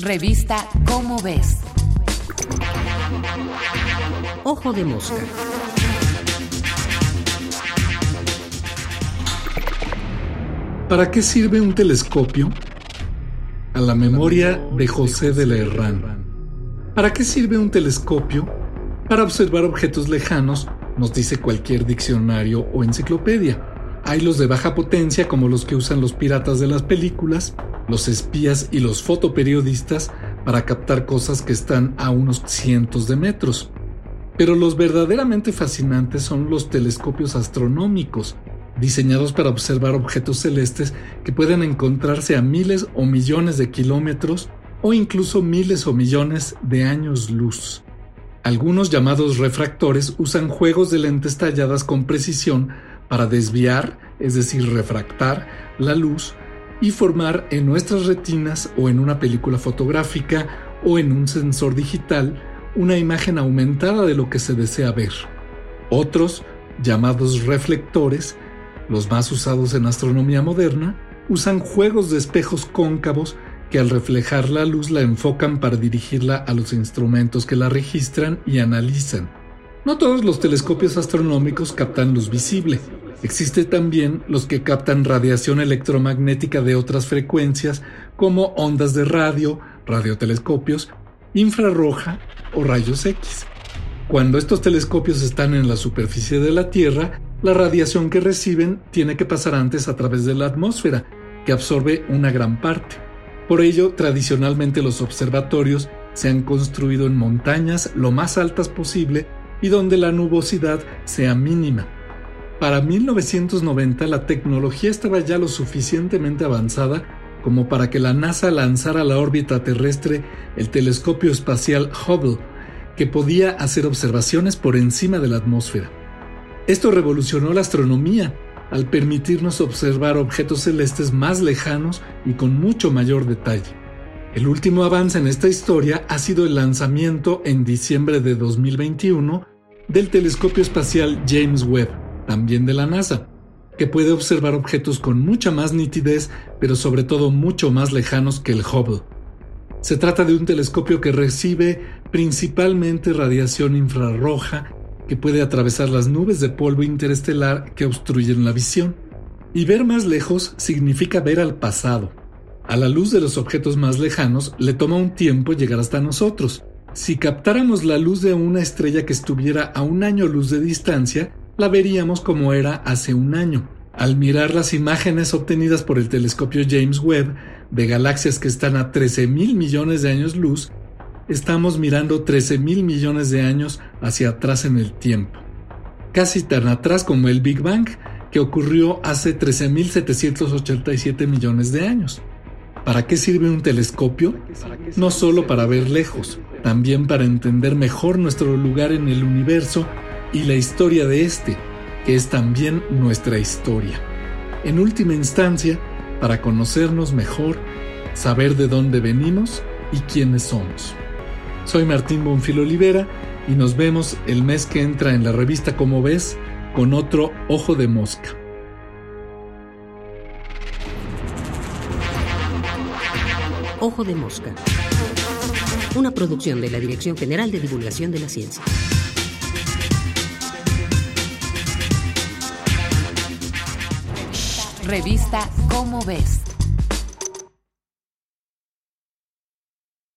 Revista Cómo ves. Ojo de mosca. ¿Para qué sirve un telescopio? A la memoria de José de la Herrán. ¿Para qué sirve un telescopio? Para observar objetos lejanos, nos dice cualquier diccionario o enciclopedia. Hay los de baja potencia como los que usan los piratas de las películas, los espías y los fotoperiodistas para captar cosas que están a unos cientos de metros. Pero los verdaderamente fascinantes son los telescopios astronómicos, diseñados para observar objetos celestes que pueden encontrarse a miles o millones de kilómetros o incluso miles o millones de años luz. Algunos llamados refractores usan juegos de lentes talladas con precisión para desviar, es decir, refractar, la luz y formar en nuestras retinas o en una película fotográfica o en un sensor digital una imagen aumentada de lo que se desea ver. Otros, llamados reflectores, los más usados en astronomía moderna, usan juegos de espejos cóncavos que al reflejar la luz la enfocan para dirigirla a los instrumentos que la registran y analizan. No todos los telescopios astronómicos captan luz visible, Existe también los que captan radiación electromagnética de otras frecuencias como ondas de radio, radiotelescopios, infrarroja o rayos X. Cuando estos telescopios están en la superficie de la Tierra, la radiación que reciben tiene que pasar antes a través de la atmósfera, que absorbe una gran parte. Por ello, tradicionalmente los observatorios se han construido en montañas lo más altas posible y donde la nubosidad sea mínima. Para 1990 la tecnología estaba ya lo suficientemente avanzada como para que la NASA lanzara a la órbita terrestre el telescopio espacial Hubble, que podía hacer observaciones por encima de la atmósfera. Esto revolucionó la astronomía al permitirnos observar objetos celestes más lejanos y con mucho mayor detalle. El último avance en esta historia ha sido el lanzamiento en diciembre de 2021 del telescopio espacial James Webb también de la NASA, que puede observar objetos con mucha más nitidez, pero sobre todo mucho más lejanos que el Hubble. Se trata de un telescopio que recibe principalmente radiación infrarroja que puede atravesar las nubes de polvo interestelar que obstruyen la visión. Y ver más lejos significa ver al pasado. A la luz de los objetos más lejanos le toma un tiempo llegar hasta nosotros. Si captáramos la luz de una estrella que estuviera a un año luz de distancia, la veríamos como era hace un año. Al mirar las imágenes obtenidas por el telescopio James Webb de galaxias que están a 13 mil millones de años luz, estamos mirando 13 mil millones de años hacia atrás en el tiempo. Casi tan atrás como el Big Bang, que ocurrió hace 13.787 millones de años. ¿Para qué sirve un telescopio? No solo para ver lejos, también para entender mejor nuestro lugar en el universo y la historia de este, que es también nuestra historia. En última instancia, para conocernos mejor, saber de dónde venimos y quiénes somos. Soy Martín Bonfil Olivera y nos vemos el mes que entra en la revista Como ves con otro Ojo de Mosca. Ojo de Mosca. Una producción de la Dirección General de Divulgación de la Ciencia. Revista Cómo ves.